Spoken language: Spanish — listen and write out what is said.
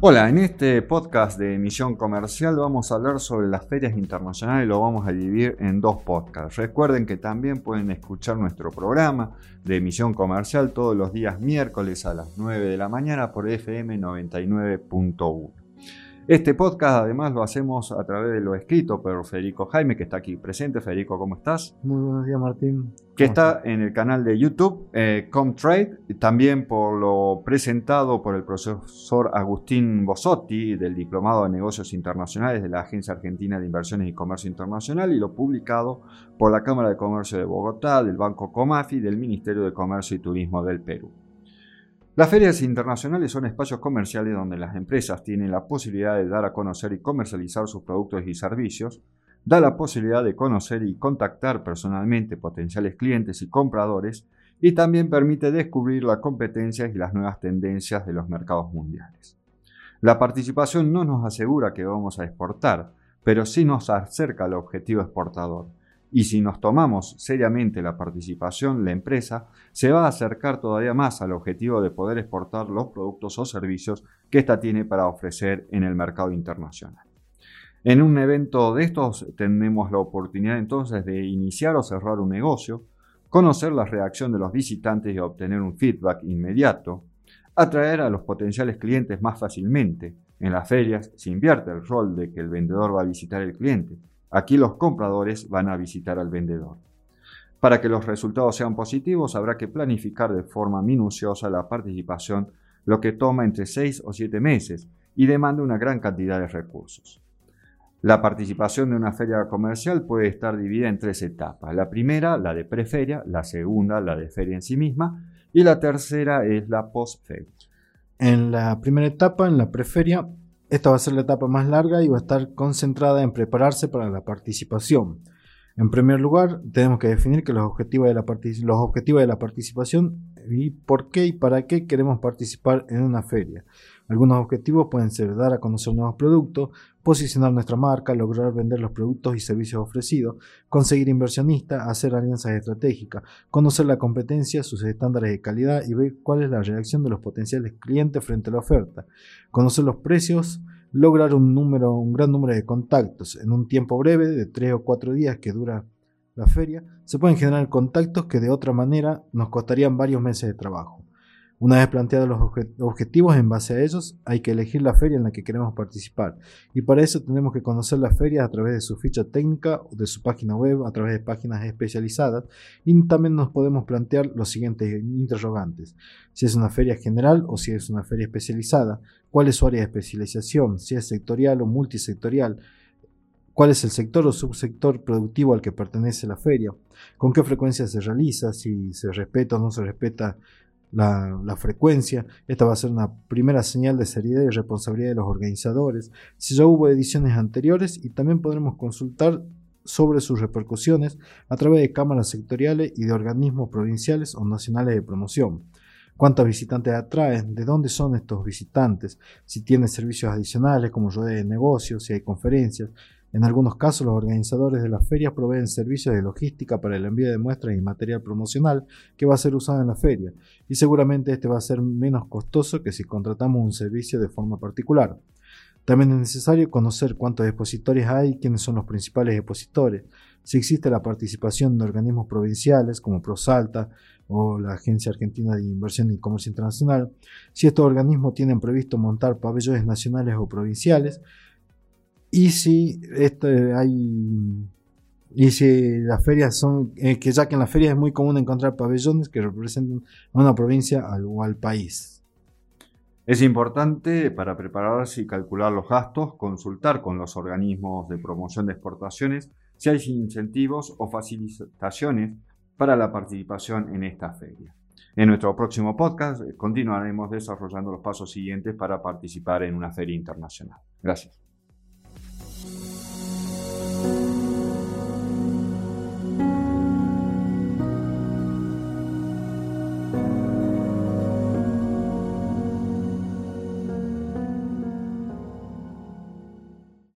Hola, en este podcast de Misión Comercial vamos a hablar sobre las ferias internacionales y lo vamos a dividir en dos podcasts. Recuerden que también pueden escuchar nuestro programa de Misión Comercial todos los días miércoles a las 9 de la mañana por FM 99.1. Este podcast además lo hacemos a través de lo escrito por Federico Jaime, que está aquí presente. Federico, ¿cómo estás? Muy buenos días, Martín. Que está en el canal de YouTube, eh, Comtrade, y también por lo presentado por el profesor Agustín Bosotti, del Diplomado de Negocios Internacionales de la Agencia Argentina de Inversiones y Comercio Internacional, y lo publicado por la Cámara de Comercio de Bogotá, del Banco Comafi y del Ministerio de Comercio y Turismo del Perú. Las ferias internacionales son espacios comerciales donde las empresas tienen la posibilidad de dar a conocer y comercializar sus productos y servicios, da la posibilidad de conocer y contactar personalmente potenciales clientes y compradores, y también permite descubrir las competencias y las nuevas tendencias de los mercados mundiales. La participación no nos asegura que vamos a exportar, pero sí nos acerca al objetivo exportador y si nos tomamos seriamente la participación, la empresa se va a acercar todavía más al objetivo de poder exportar los productos o servicios que ésta tiene para ofrecer en el mercado internacional. En un evento de estos tenemos la oportunidad entonces de iniciar o cerrar un negocio, conocer la reacción de los visitantes y obtener un feedback inmediato, atraer a los potenciales clientes más fácilmente. En las ferias se invierte el rol de que el vendedor va a visitar el cliente Aquí los compradores van a visitar al vendedor. Para que los resultados sean positivos habrá que planificar de forma minuciosa la participación, lo que toma entre 6 o 7 meses y demanda una gran cantidad de recursos. La participación de una feria comercial puede estar dividida en tres etapas. La primera, la de preferia, la segunda, la de feria en sí misma, y la tercera es la postferia. En la primera etapa, en la preferia, esta va a ser la etapa más larga y va a estar concentrada en prepararse para la participación. En primer lugar, tenemos que definir que los objetivos de la, los objetivos de la participación y por qué y para qué queremos participar en una feria. Algunos objetivos pueden ser dar a conocer nuevos productos, posicionar nuestra marca, lograr vender los productos y servicios ofrecidos, conseguir inversionistas, hacer alianzas estratégicas, conocer la competencia, sus estándares de calidad y ver cuál es la reacción de los potenciales clientes frente a la oferta, conocer los precios, lograr un, número, un gran número de contactos en un tiempo breve de 3 o 4 días que dura la feria, se pueden generar contactos que de otra manera nos costarían varios meses de trabajo. Una vez planteados los objetivos en base a ellos, hay que elegir la feria en la que queremos participar. Y para eso tenemos que conocer la feria a través de su ficha técnica, de su página web, a través de páginas especializadas. Y también nos podemos plantear los siguientes interrogantes. Si es una feria general o si es una feria especializada. ¿Cuál es su área de especialización? Si es sectorial o multisectorial cuál es el sector o subsector productivo al que pertenece la feria, con qué frecuencia se realiza, si se respeta o no se respeta la, frecuencia. Esta va a ser una primera señal de seriedad y responsabilidad de los organizadores. Si ya hubo ediciones anteriores y también podremos consultar sobre sus repercusiones a través de cámaras sectoriales y de organismos provinciales o nacionales de promoción. ¿Cuántos visitantes atraen? ¿De dónde son estos visitantes? Si tienen servicios adicionales como ruedas de negocios, si hay conferencias, en algunos casos, los organizadores de las ferias proveen servicios de logística para el envío de muestras y material promocional que va a ser usado en la feria, y seguramente este va a ser menos costoso que si contratamos un servicio de forma particular. También es necesario conocer cuántos expositores hay y quiénes son los principales expositores, si existe la participación de organismos provinciales como ProSalta o la Agencia Argentina de Inversión y Comercio Internacional, si estos organismos tienen previsto montar pabellones nacionales o provinciales, y si este, hay y si las ferias son eh, que ya que en las ferias es muy común encontrar pabellones que representen a una provincia o al país. Es importante para prepararse y calcular los gastos consultar con los organismos de promoción de exportaciones si hay incentivos o facilitaciones para la participación en esta feria. En nuestro próximo podcast continuaremos desarrollando los pasos siguientes para participar en una feria internacional. Gracias.